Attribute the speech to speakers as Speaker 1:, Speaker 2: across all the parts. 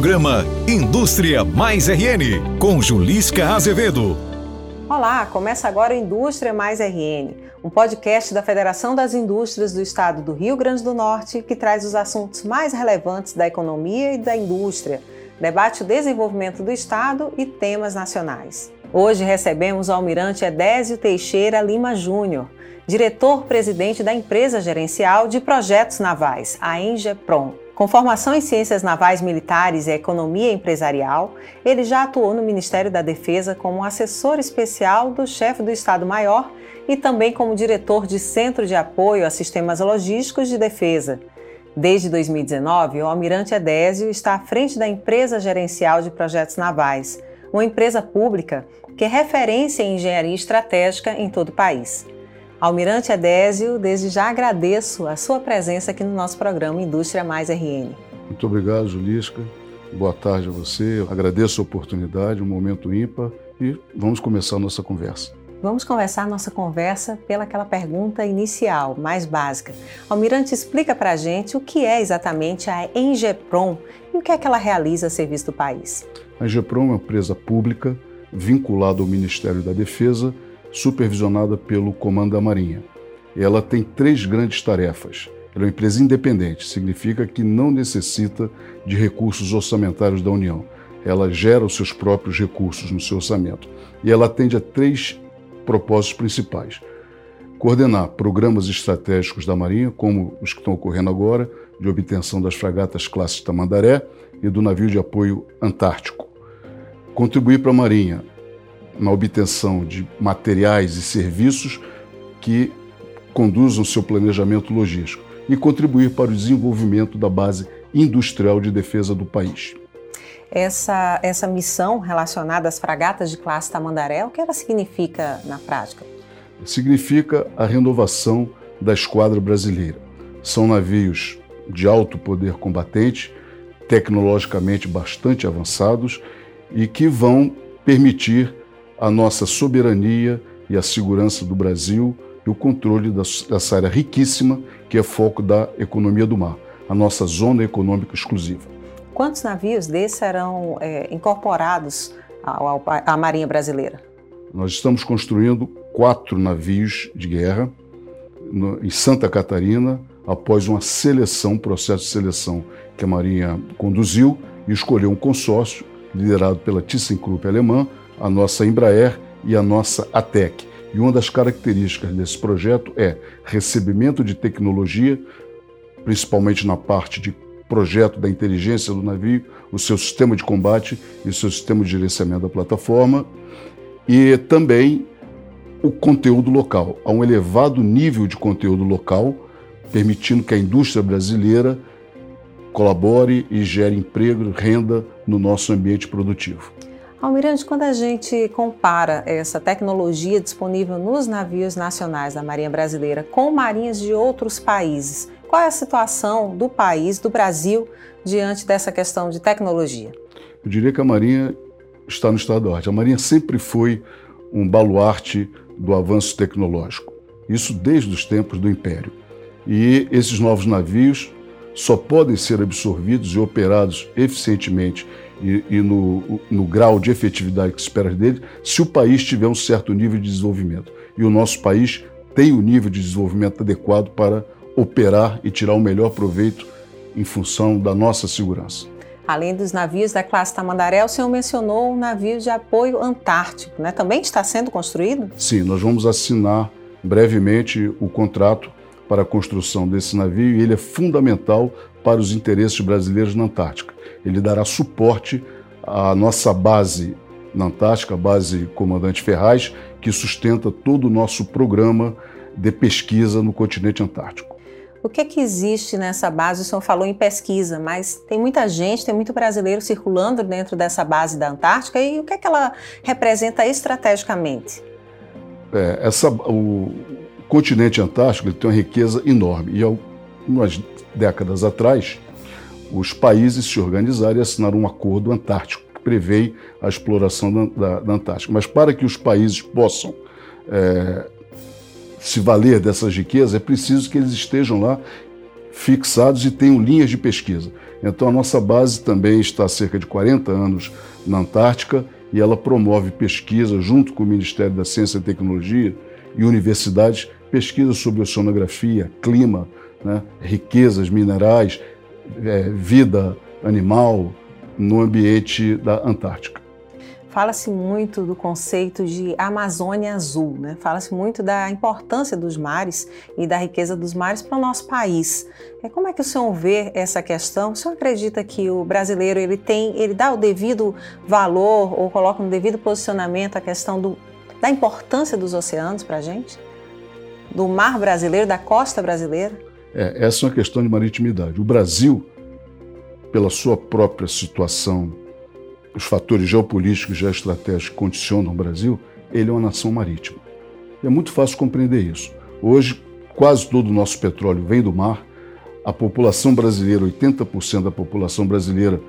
Speaker 1: Programa Indústria Mais RN, com Julisca Azevedo.
Speaker 2: Olá, começa agora Indústria Mais RN, um podcast da Federação das Indústrias do Estado do Rio Grande do Norte que traz os assuntos mais relevantes da economia e da indústria, debate o desenvolvimento do Estado e temas nacionais. Hoje recebemos o almirante Edésio Teixeira Lima Júnior, diretor-presidente da empresa gerencial de projetos navais, a Engeprom. Com formação em Ciências Navais Militares e Economia Empresarial, ele já atuou no Ministério da Defesa como assessor especial do chefe do Estado-Maior e também como diretor de Centro de Apoio a Sistemas Logísticos de Defesa. Desde 2019, o Almirante Edésio está à frente da Empresa Gerencial de Projetos Navais, uma empresa pública que é referência em engenharia estratégica em todo o país. Almirante Edésio, desde já agradeço a sua presença aqui no nosso programa Indústria Mais RN.
Speaker 3: Muito obrigado, Julisca. Boa tarde a você. agradeço a oportunidade, um momento ímpar e vamos começar a nossa conversa.
Speaker 2: Vamos conversar nossa conversa pelaquela pergunta inicial, mais básica. Almirante, explica para a gente o que é exatamente a Engeprom e o que é que ela realiza a serviço do país.
Speaker 3: A Engeprom é uma empresa pública vinculada ao Ministério da Defesa supervisionada pelo Comando da Marinha. Ela tem três grandes tarefas. Ela é uma empresa independente, significa que não necessita de recursos orçamentários da União. Ela gera os seus próprios recursos no seu orçamento. E ela atende a três propósitos principais: coordenar programas estratégicos da Marinha, como os que estão ocorrendo agora, de obtenção das fragatas classe Tamandaré e do navio de apoio Antártico. Contribuir para a Marinha na obtenção de materiais e serviços que conduzam seu planejamento logístico e contribuir para o desenvolvimento da base industrial de defesa do país.
Speaker 2: Essa, essa missão relacionada às fragatas de classe Tamandaré, o que ela significa na prática?
Speaker 3: Significa a renovação da esquadra brasileira. São navios de alto poder combatente, tecnologicamente bastante avançados e que vão permitir a nossa soberania e a segurança do Brasil e o controle dessa área riquíssima que é foco da economia do mar, a nossa zona econômica exclusiva.
Speaker 2: Quantos navios desses serão é, incorporados à Marinha Brasileira?
Speaker 3: Nós estamos construindo quatro navios de guerra no, em Santa Catarina, após uma seleção, um processo de seleção que a Marinha conduziu e escolheu um consórcio liderado pela ThyssenKrupp alemã, a nossa Embraer e a nossa ATEC. E uma das características desse projeto é recebimento de tecnologia, principalmente na parte de projeto da inteligência do navio, o seu sistema de combate e o seu sistema de gerenciamento da plataforma, e também o conteúdo local. Há um elevado nível de conteúdo local, permitindo que a indústria brasileira colabore e gere emprego, renda no nosso ambiente produtivo.
Speaker 2: Almirante, quando a gente compara essa tecnologia disponível nos navios nacionais da Marinha Brasileira com marinhas de outros países, qual é a situação do país, do Brasil, diante dessa questão de tecnologia?
Speaker 3: Eu diria que a Marinha está no estado da arte. A Marinha sempre foi um baluarte do avanço tecnológico. Isso desde os tempos do Império. E esses novos navios só podem ser absorvidos e operados eficientemente e, e no, no, grau de efetividade que se espera dele, se o país tiver um certo nível de desenvolvimento. E o nosso país tem o um nível de desenvolvimento adequado para operar e tirar o melhor proveito em função da nossa segurança.
Speaker 2: Além dos navios da classe Tamandaré, o senhor mencionou um navio de apoio antártico, né? Também está sendo construído?
Speaker 3: Sim, nós vamos assinar brevemente o contrato para a construção desse navio e ele é fundamental para os interesses brasileiros na Antártica. Ele dará suporte à nossa base na Antártica, a base Comandante Ferraz, que sustenta todo o nosso programa de pesquisa no continente antártico.
Speaker 2: O que é que existe nessa base? O senhor falou em pesquisa, mas tem muita gente, tem muito brasileiro circulando dentro dessa base da Antártica e o que é que ela representa estrategicamente?
Speaker 3: É, essa, o continente antártico tem uma riqueza enorme e algumas décadas atrás, os países se organizaram e assinaram um acordo antártico que prevê a exploração da, da, da Antártica. Mas para que os países possam é, se valer dessas riquezas, é preciso que eles estejam lá fixados e tenham linhas de pesquisa. Então a nossa base também está há cerca de 40 anos na Antártica e ela promove pesquisa junto com o Ministério da Ciência e Tecnologia e universidades, pesquisa sobre oceanografia, clima, né, riquezas minerais, é, vida animal no ambiente da Antártica.
Speaker 2: Fala-se muito do conceito de Amazônia Azul, né? Fala-se muito da importância dos mares e da riqueza dos mares para o nosso país. É, como é que o senhor vê essa questão? O senhor acredita que o brasileiro ele tem, ele dá o devido valor ou coloca no devido posicionamento a questão do, da importância dos oceanos para a gente? Do mar brasileiro, da costa brasileira?
Speaker 3: É, essa é uma questão de maritimidade. O Brasil, pela sua própria situação os fatores geopolíticos e geoestratégicos que condicionam o Brasil, ele é uma nação marítima. E é muito fácil compreender isso. Hoje, quase todo o nosso petróleo vem do mar. A população brasileira, 80% da população brasileira,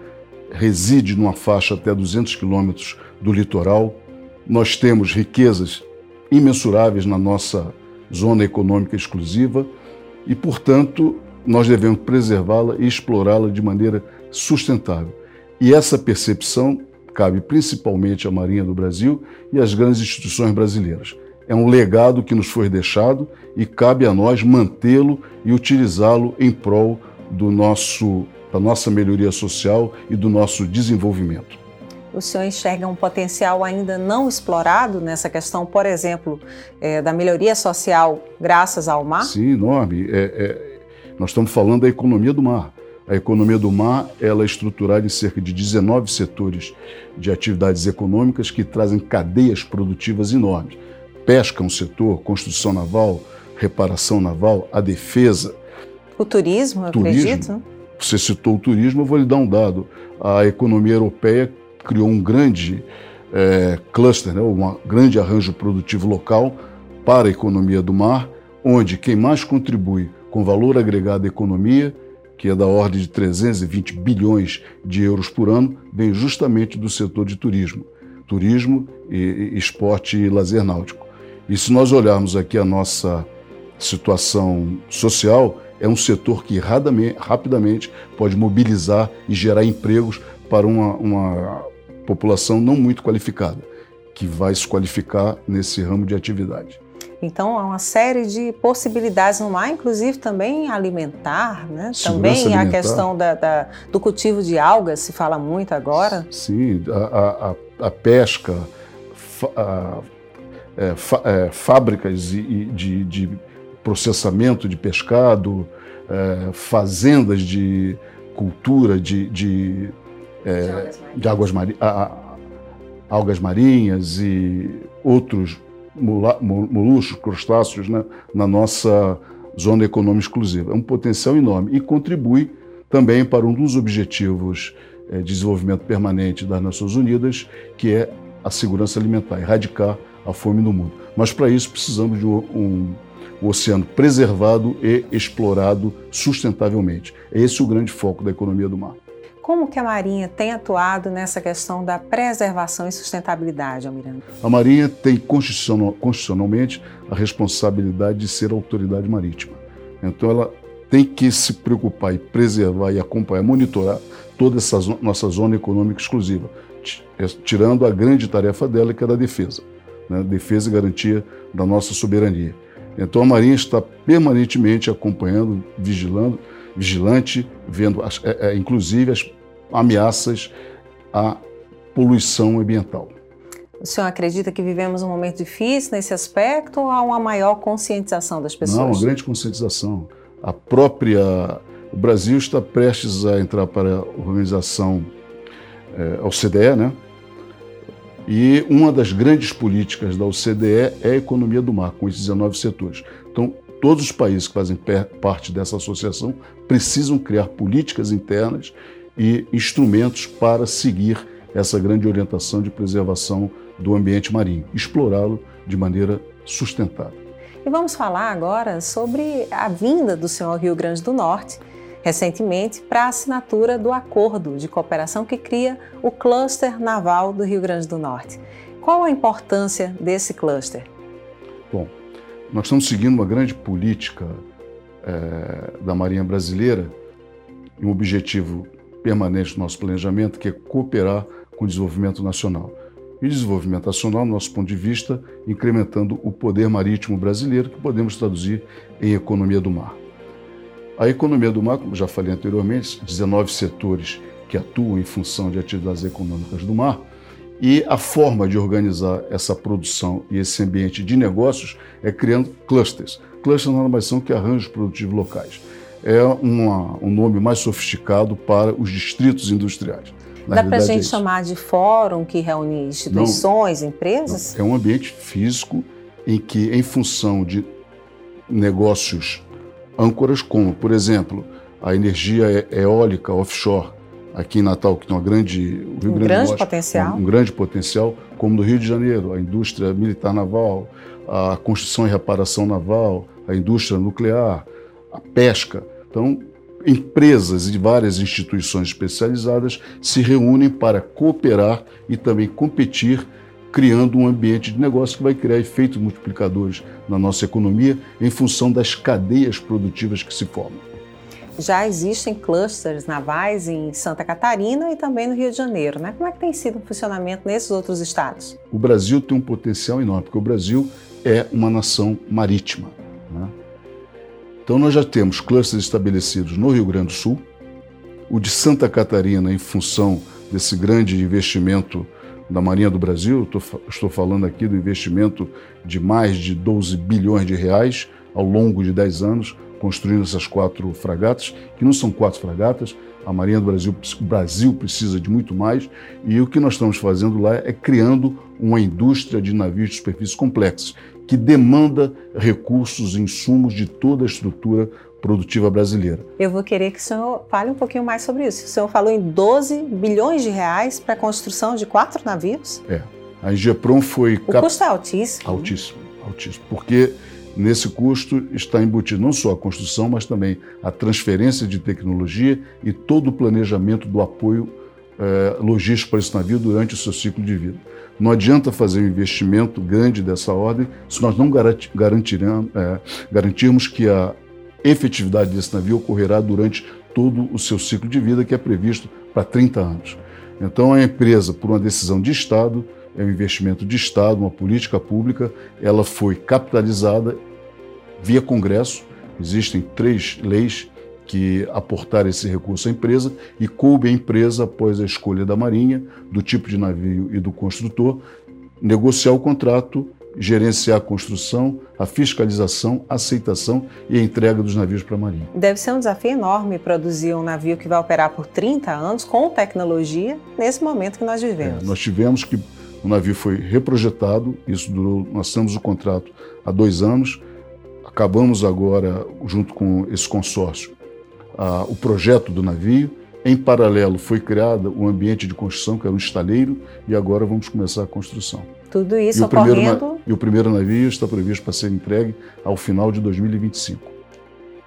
Speaker 3: reside numa faixa até 200 quilômetros do litoral. Nós temos riquezas imensuráveis na nossa zona econômica exclusiva e, portanto, nós devemos preservá-la e explorá-la de maneira sustentável. E essa percepção cabe principalmente à Marinha do Brasil e às grandes instituições brasileiras. É um legado que nos foi deixado e cabe a nós mantê-lo e utilizá-lo em prol do nosso, da nossa melhoria social e do nosso desenvolvimento.
Speaker 2: O senhor enxerga um potencial ainda não explorado nessa questão, por exemplo, é, da melhoria social graças ao mar?
Speaker 3: Sim, enorme. É, é, nós estamos falando da economia do mar. A economia do mar ela é estruturada em cerca de 19 setores de atividades econômicas que trazem cadeias produtivas enormes. Pesca é um setor, construção naval, reparação naval, a defesa.
Speaker 2: O turismo, eu turismo. acredito.
Speaker 3: Você citou o turismo, eu vou lhe dar um dado. A economia europeia criou um grande é, cluster, né, um grande arranjo produtivo local para a economia do mar, onde quem mais contribui com valor agregado à economia que é da ordem de 320 bilhões de euros por ano, vem justamente do setor de turismo, turismo, e, esporte e lazer náutico. E se nós olharmos aqui a nossa situação social, é um setor que rapidamente pode mobilizar e gerar empregos para uma, uma população não muito qualificada, que vai se qualificar nesse ramo de atividade.
Speaker 2: Então, há uma série de possibilidades no mar, inclusive também alimentar, né? também alimentar. a questão da, da, do cultivo de algas, se fala muito agora.
Speaker 3: Sim, a, a, a pesca, a, é, é, fábricas de, de, de, processamento de pescado, é, fazendas de cultura de, de, é, de águas marinhas, algas marinhas e outros moluscos, crustáceos né, na nossa zona econômica exclusiva. É um potencial enorme e contribui também para um dos objetivos é, de desenvolvimento permanente das Nações Unidas, que é a segurança alimentar, erradicar a fome no mundo. Mas para isso precisamos de um, um, um oceano preservado e explorado sustentavelmente. É esse o grande foco da economia do mar.
Speaker 2: Como que a Marinha tem atuado nessa questão da preservação e sustentabilidade, Almirante?
Speaker 3: A Marinha tem constitucionalmente a responsabilidade de ser autoridade marítima. Então ela tem que se preocupar e preservar e acompanhar, monitorar toda essa nossa zona econômica exclusiva, é, tirando a grande tarefa dela, que é da defesa, né? defesa e garantia da nossa soberania. Então a Marinha está permanentemente acompanhando, vigilando vigilante, vendo as, é, é, inclusive as ameaças à poluição ambiental.
Speaker 2: O senhor acredita que vivemos um momento difícil nesse aspecto ou há uma maior conscientização das pessoas?
Speaker 3: Não, uma grande conscientização. A própria. O Brasil está prestes a entrar para a organização é, OCDE, né? E uma das grandes políticas da OCDE é a economia do mar, com esses 19 setores. Então, todos os países que fazem parte dessa associação precisam criar políticas internas e instrumentos para seguir essa grande orientação de preservação do ambiente marinho, explorá-lo de maneira sustentável.
Speaker 2: E vamos falar agora sobre a vinda do senhor Rio Grande do Norte, recentemente, para a assinatura do acordo de cooperação que cria o Cluster Naval do Rio Grande do Norte. Qual a importância desse cluster?
Speaker 3: Bom, nós estamos seguindo uma grande política é, da Marinha Brasileira, um objetivo permanente do nosso planejamento, que é cooperar com o desenvolvimento nacional. E desenvolvimento nacional, do nosso ponto de vista, incrementando o poder marítimo brasileiro, que podemos traduzir em economia do mar. A economia do mar, como já falei anteriormente, 19 setores que atuam em função de atividades econômicas do mar, e a forma de organizar essa produção e esse ambiente de negócios é criando clusters. Clusters nada mais são que arranjos produtivos locais. É uma, um nome mais sofisticado para os distritos industriais.
Speaker 2: Na Dá para a gente é chamar de fórum que reúne instituições, não, empresas?
Speaker 3: Não, é um ambiente físico em que, em função de negócios âncoras, como, por exemplo, a energia eólica offshore, aqui em Natal, que tem uma grande,
Speaker 2: um grande, grande Norte, potencial.
Speaker 3: Um, um, grande potencial, como no Rio de Janeiro, a indústria militar naval, a construção e reparação naval, a indústria nuclear, a pesca. Então, empresas e várias instituições especializadas se reúnem para cooperar e também competir, criando um ambiente de negócio que vai criar efeitos multiplicadores na nossa economia em função das cadeias produtivas que se formam.
Speaker 2: Já existem clusters navais em Santa Catarina e também no Rio de Janeiro, né? Como é que tem sido o funcionamento nesses outros estados?
Speaker 3: O Brasil tem um potencial enorme, porque o Brasil é uma nação marítima. Né? Então, nós já temos clusters estabelecidos no Rio Grande do Sul, o de Santa Catarina, em função desse grande investimento da Marinha do Brasil, estou, falando aqui do investimento de mais de 12 bilhões de reais ao longo de 10 anos, construindo essas quatro fragatas, que não são quatro fragatas, a Marinha do Brasil, o Brasil precisa de muito mais, e o que nós estamos fazendo lá é criando uma indústria de navios de superfície complexos, que demanda recursos e insumos de toda a estrutura produtiva brasileira.
Speaker 2: Eu vou querer que o senhor fale um pouquinho mais sobre isso. O senhor falou em 12 bilhões de reais para a construção de quatro navios?
Speaker 3: É. A Ingepron foi...
Speaker 2: O cap... custo é altíssimo.
Speaker 3: Altíssimo, altíssimo. Porque nesse custo está embutido não só a construção, mas também a transferência de tecnologia e todo o planejamento do apoio eh, logístico para esse navio durante o seu ciclo de vida. Não adianta fazer um investimento grande dessa ordem se nós não é, garantirmos que a efetividade desse navio ocorrerá durante todo o seu ciclo de vida, que é previsto para 30 anos. Então, a empresa, por uma decisão de Estado, é um investimento de Estado, uma política pública, ela foi capitalizada via Congresso. Existem três leis que aportar esse recurso à empresa e coube à empresa, após a escolha da Marinha, do tipo de navio e do construtor, negociar o contrato, gerenciar a construção, a fiscalização, a aceitação e a entrega dos navios para a Marinha.
Speaker 2: Deve ser um desafio enorme produzir um navio que vai operar por 30 anos com tecnologia nesse momento que nós vivemos.
Speaker 3: É, nós tivemos que o navio foi reprojetado, isso durou, nós temos o contrato há dois anos, acabamos agora, junto com esse consórcio, a, o projeto do navio. Em paralelo, foi criado o um ambiente de construção, que era um estaleiro, e agora vamos começar a construção.
Speaker 2: Tudo isso
Speaker 3: e
Speaker 2: ocorrendo...
Speaker 3: E o primeiro navio está previsto para ser entregue ao final de 2025.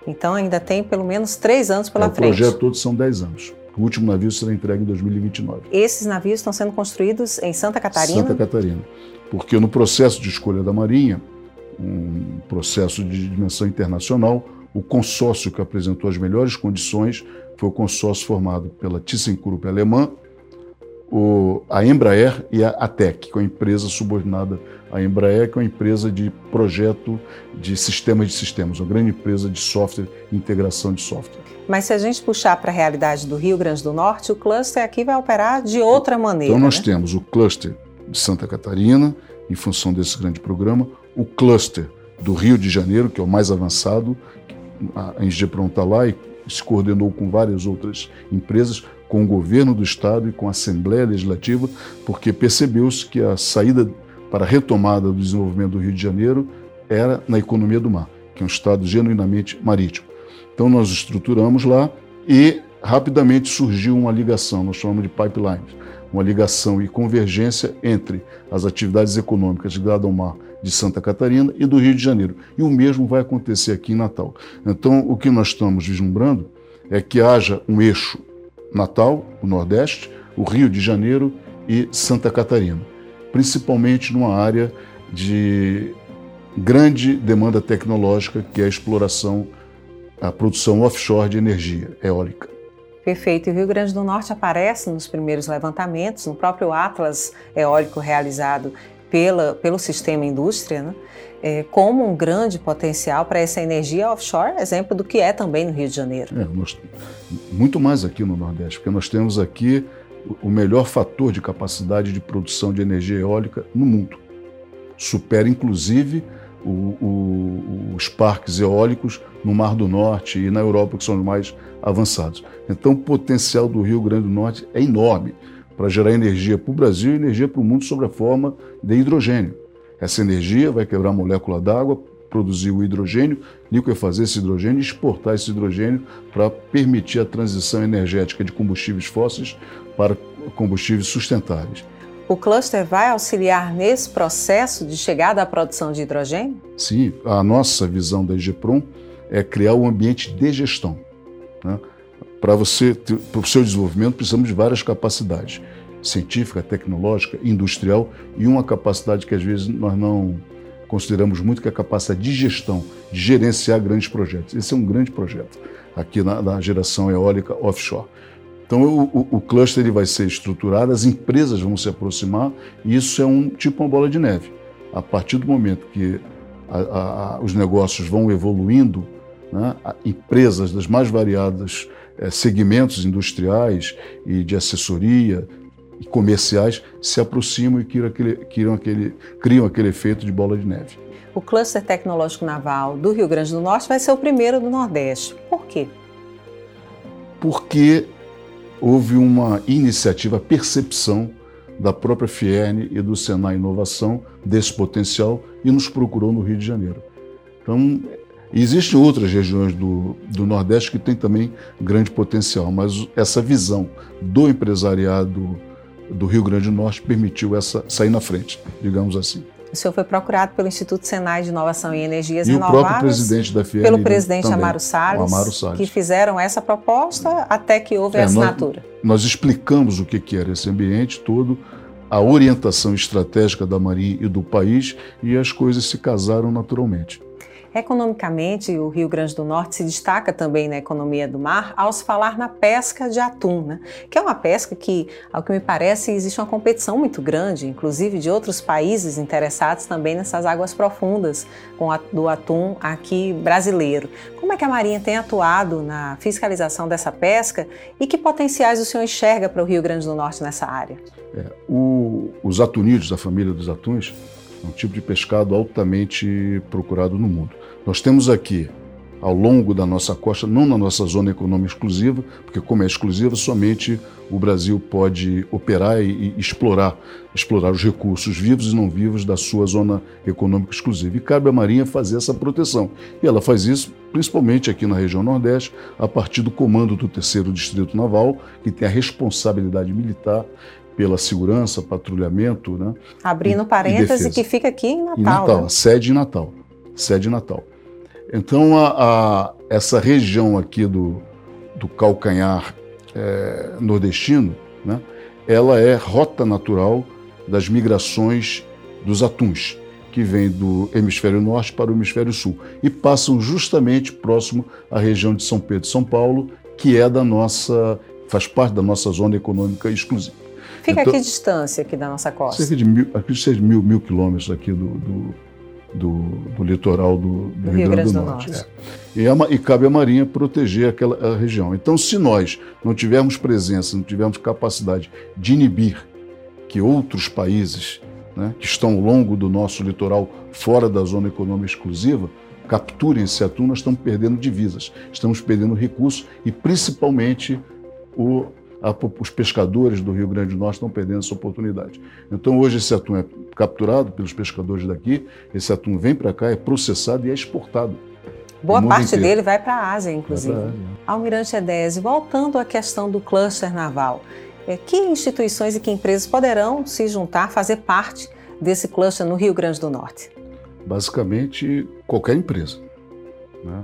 Speaker 2: Então ainda tem pelo menos três anos pela
Speaker 3: é,
Speaker 2: frente.
Speaker 3: O projeto todo são dez anos. O último navio será entregue em 2029.
Speaker 2: Esses navios estão sendo construídos em Santa Catarina?
Speaker 3: Santa Catarina. Porque no processo de escolha da Marinha, um processo de dimensão internacional, o consórcio que apresentou as melhores condições foi o consórcio formado pela ThyssenKrupp alemã, a Embraer e a ATEC, que é uma empresa subordinada à Embraer, que é uma empresa de projeto de sistemas de sistemas, uma grande empresa de software integração de software.
Speaker 2: Mas se a gente puxar para a realidade do Rio Grande do Norte, o cluster aqui vai operar de outra maneira.
Speaker 3: Então nós
Speaker 2: né?
Speaker 3: temos o cluster de Santa Catarina, em função desse grande programa, o cluster do Rio de Janeiro, que é o mais avançado, a Ingepron está lá e se coordenou com várias outras empresas, com o governo do estado e com a Assembleia Legislativa, porque percebeu-se que a saída para a retomada do desenvolvimento do Rio de Janeiro era na economia do mar, que é um estado genuinamente marítimo. Então nós estruturamos lá e rapidamente surgiu uma ligação, nós chamamos de pipelines, uma ligação e convergência entre as atividades econômicas ligadas ao mar de Santa Catarina e do Rio de Janeiro. E o mesmo vai acontecer aqui em Natal. Então, o que nós estamos vislumbrando é que haja um eixo Natal, o Nordeste, o Rio de Janeiro e Santa Catarina, principalmente numa área de grande demanda tecnológica, que é a exploração a produção offshore de energia eólica.
Speaker 2: Perfeito. E o Rio Grande do Norte aparece nos primeiros levantamentos, no próprio Atlas Eólico realizado pela, pelo Sistema Indústria, né? é, como um grande potencial para essa energia offshore, exemplo do que é também no Rio de Janeiro.
Speaker 3: É, nós, muito mais aqui no Nordeste, porque nós temos aqui o melhor fator de capacidade de produção de energia eólica no mundo. Supera, inclusive, o, o, os parques eólicos no Mar do Norte e na Europa, que são os mais avançados. Então, o potencial do Rio Grande do Norte é enorme para gerar energia para o Brasil e energia para o mundo sob a forma de hidrogênio. Essa energia vai quebrar a molécula d'água, produzir o hidrogênio, liquefazer esse hidrogênio e exportar esse hidrogênio para permitir a transição energética de combustíveis fósseis para combustíveis sustentáveis.
Speaker 2: O cluster vai auxiliar nesse processo de chegada à produção de hidrogênio?
Speaker 3: Sim, a nossa visão da IGPROM é criar um ambiente de gestão. Né? Para você, para o seu desenvolvimento, precisamos de várias capacidades científica, tecnológica, industrial e uma capacidade que às vezes nós não consideramos muito, que é a capacidade de gestão, de gerenciar grandes projetos. Esse é um grande projeto aqui na, na geração eólica offshore. Então o, o, cluster ele vai ser estruturado, as empresas vão se aproximar e isso é um tipo uma bola de neve. A partir do momento que a, a, os negócios vão evoluindo, né, empresas das mais variadas é, segmentos industriais e de assessoria, e comerciais se aproximam e criam aquele, criam, aquele, criam aquele efeito de bola de neve.
Speaker 2: O cluster tecnológico naval do Rio Grande do Norte vai ser o primeiro do Nordeste. Por quê?
Speaker 3: Porque houve uma iniciativa, percepção da própria Fierne e do Senai Inovação desse potencial e nos procurou no Rio de Janeiro. Então, existem outras regiões do, do Nordeste que têm também grande potencial, mas essa visão do empresariado do Rio Grande do Norte permitiu essa sair na frente, digamos assim.
Speaker 2: O senhor foi procurado pelo Instituto Senai de Inovação em Energias
Speaker 3: e
Speaker 2: Renováveis.
Speaker 3: o próprio presidente da FIER.
Speaker 2: Pelo presidente Amaro Salles,
Speaker 3: Amaro Salles,
Speaker 2: que fizeram essa proposta até que houve é, a assinatura.
Speaker 3: Nós, nós, explicamos o que, que era esse ambiente todo, a orientação estratégica da Marinha e do país, e as coisas se casaram naturalmente.
Speaker 2: Economicamente, o Rio Grande do Norte se destaca também na economia do mar ao se falar na pesca de atum, né? que é uma pesca que, ao que me parece, existe uma competição muito grande, inclusive de outros países interessados também nessas águas profundas com a, do atum aqui brasileiro. Como é que a Marinha tem atuado na fiscalização dessa pesca e que potenciais o senhor enxerga para o Rio Grande do Norte nessa área?
Speaker 3: É, o, os atunídeos, a família dos atuns, é um tipo de pescado altamente procurado no mundo. Nós temos aqui, ao longo da nossa costa, não na nossa zona econômica exclusiva, porque como é exclusiva, somente o Brasil pode operar e, e explorar, explorar os recursos vivos e não vivos da sua zona econômica exclusiva. E cabe à Marinha fazer essa proteção. E ela faz isso principalmente aqui na região Nordeste, a partir do comando do terceiro Distrito Naval, que tem a responsabilidade militar pela segurança, patrulhamento. Né?
Speaker 2: Abrindo parênteses, que fica aqui em Natal. Em
Speaker 3: Natal,
Speaker 2: né?
Speaker 3: sede em Natal. Sede em Natal. Então, a, a, essa região aqui do, do calcanhar é, nordestino, né, ela é rota natural das migrações dos atuns, que vêm do hemisfério norte para o hemisfério sul e passam justamente próximo à região de São Pedro e São Paulo, que é da nossa, faz parte da nossa zona econômica exclusiva.
Speaker 2: Fica então, a que distância aqui da nossa costa?
Speaker 3: Cerca de mil, aqui de mil, mil quilômetros aqui do, do, do, do litoral do, do Rio, Rio, Grande do, Norte. Norte. É. E, a, e, cabe à Marinha proteger aquela região. Então, se nós não tivermos presença, não tivermos capacidade de inibir que outros países né, que estão ao longo do nosso litoral, fora da zona econômica exclusiva, capturem esse atum, nós estamos perdendo divisas, estamos perdendo recursos e principalmente o os pescadores do Rio Grande do Norte estão perdendo essa oportunidade. Então, hoje, esse atum é capturado pelos pescadores daqui, esse atum vem para cá, é processado e é exportado.
Speaker 2: Boa parte inteiro. dele vai para a Ásia, inclusive. Ásia. Almirante Edésio, voltando à questão do cluster naval, é, que instituições e que empresas poderão se juntar, fazer parte desse cluster no Rio Grande do Norte?
Speaker 3: Basicamente, qualquer empresa. Né?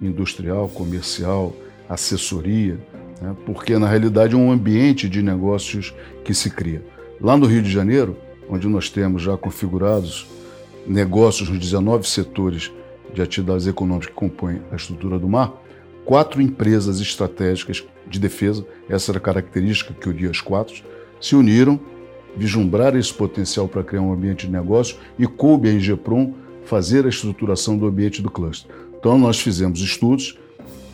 Speaker 3: Industrial, comercial, assessoria, né? porque na realidade é um ambiente de negócios que se cria. Lá no Rio de Janeiro, onde nós temos já configurados negócios nos 19 setores de atividades econômicas que compõem a estrutura do mar, quatro empresas estratégicas de defesa, essa era a característica que unia as quatro, se uniram, vislumbraram esse potencial para criar um ambiente de negócio e coube a Ingepron fazer a estruturação do ambiente do cluster. Então, nós fizemos estudos,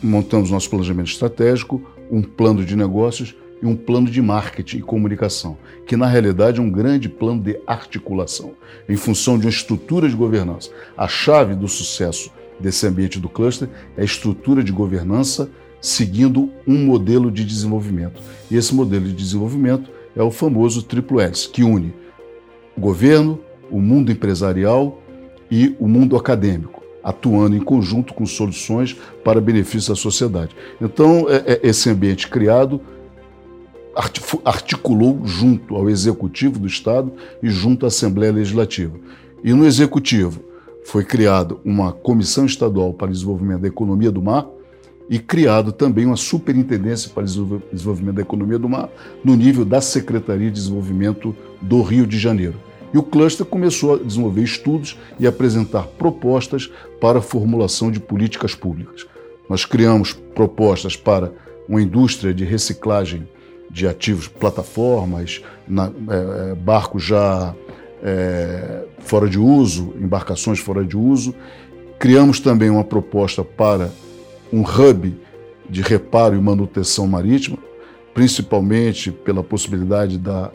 Speaker 3: montamos nosso planejamento estratégico, um plano de negócios e um plano de marketing e comunicação, que na realidade é um grande plano de articulação, em função de uma estrutura de governança. A chave do sucesso desse ambiente do cluster é a estrutura de governança seguindo um modelo de desenvolvimento. E esse modelo de desenvolvimento é o famoso Triple S, que une o governo, o mundo empresarial e o mundo acadêmico, atuando em conjunto com soluções para benefício da sociedade. Então, é, é esse ambiente criado articulou junto ao Executivo do Estado e junto à Assembleia Legislativa. E no Executivo foi criada uma Comissão Estadual para o Desenvolvimento da Economia do Mar e criado também uma Superintendência para o Desenvolvimento da Economia do Mar no nível da Secretaria de Desenvolvimento do Rio de Janeiro. E o cluster começou a desenvolver estudos e apresentar propostas para a formulação de políticas públicas. Nós criamos propostas para uma indústria de reciclagem de ativos, plataformas, na, é, é, barcos já é, fora de uso, embarcações fora de uso. Criamos também uma proposta para um hub de reparo e manutenção marítima, principalmente pela possibilidade da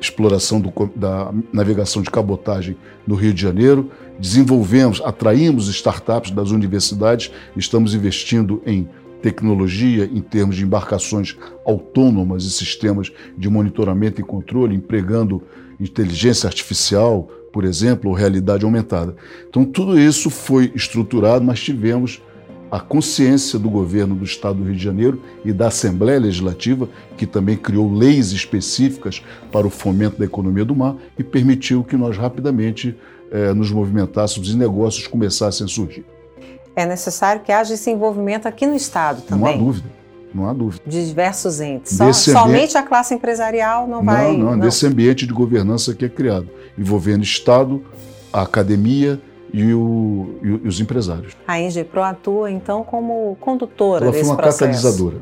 Speaker 3: exploração do, da navegação de cabotagem no Rio de Janeiro. Desenvolvemos, atraímos startups das universidades, estamos investindo em tecnologia em termos de embarcações autônomas e sistemas de monitoramento e controle, empregando inteligência artificial, por exemplo, ou realidade aumentada. Então, tudo isso foi estruturado, mas tivemos a consciência do governo do Estado do Rio de Janeiro e da Assembleia Legislativa, que também criou leis específicas para o fomento da economia do mar e permitiu que nós rapidamente eh, nos movimentássemos e negócios começassem a surgir
Speaker 2: é necessário que haja esse envolvimento aqui no Estado também.
Speaker 3: Não há dúvida. Não há dúvida.
Speaker 2: De diversos entes. Só, ambiente... Somente a classe empresarial não, não vai.
Speaker 3: Não, não, desse ambiente de governança que é criado, envolvendo Estado, a academia e, o, e os empresários.
Speaker 2: A Ingepro atua, então, como condutora
Speaker 3: Ela
Speaker 2: desse
Speaker 3: foi uma
Speaker 2: processo.
Speaker 3: catalisadora.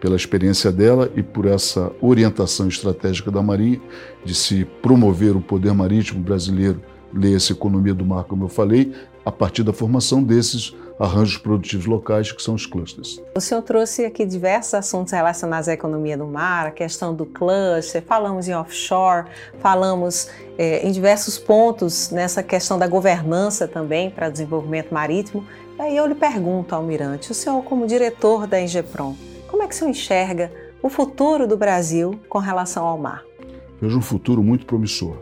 Speaker 3: Pela experiência dela e por essa orientação estratégica da Marinha de se promover o poder marítimo brasileiro, leia-se economia do mar, como eu falei, a partir da formação desses arranjos produtivos locais, que são os clusters.
Speaker 2: O senhor trouxe aqui diversos assuntos relacionados à economia do mar, a questão do cluster, falamos em offshore, falamos é, em diversos pontos nessa questão da governança também para desenvolvimento marítimo. E aí eu lhe pergunto, Almirante, o senhor como diretor da Ingepron, como é que o senhor enxerga o futuro do Brasil com relação ao mar?
Speaker 3: Vejo um futuro muito promissor.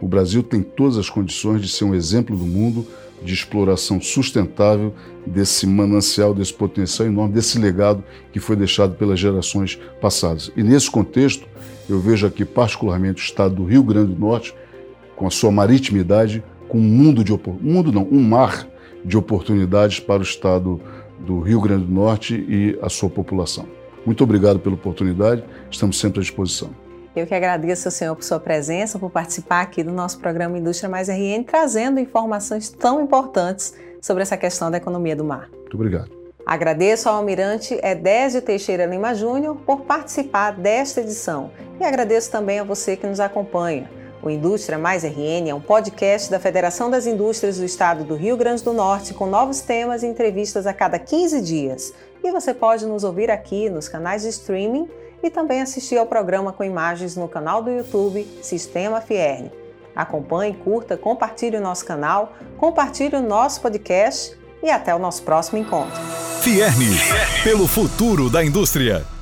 Speaker 3: O Brasil tem todas as condições de ser um exemplo do mundo de exploração sustentável desse manancial, desse potencial enorme, desse legado que foi deixado pelas gerações passadas. E nesse contexto, eu vejo aqui particularmente o estado do Rio Grande do Norte, com a sua maritimidade, com um mundo de mundo não, um mar de oportunidades para o estado do Rio Grande do Norte e a sua população. Muito obrigado pela oportunidade, estamos sempre à disposição.
Speaker 2: Eu que agradeço ao senhor por sua presença, por participar aqui do nosso programa Indústria Mais RN, trazendo informações tão importantes sobre essa questão da economia do mar.
Speaker 3: Muito obrigado.
Speaker 2: Agradeço ao almirante Edésio Teixeira Lima Júnior por participar desta edição e agradeço também a você que nos acompanha. O Indústria Mais RN é um podcast da Federação das Indústrias do Estado do Rio Grande do Norte com novos temas e entrevistas a cada 15 dias. E você pode nos ouvir aqui nos canais de streaming e também assistir ao programa com imagens no canal do YouTube Sistema Fierne. Acompanhe, curta, compartilhe o nosso canal, compartilhe o nosso podcast e até o nosso próximo encontro.
Speaker 1: Fierne, pelo futuro da indústria.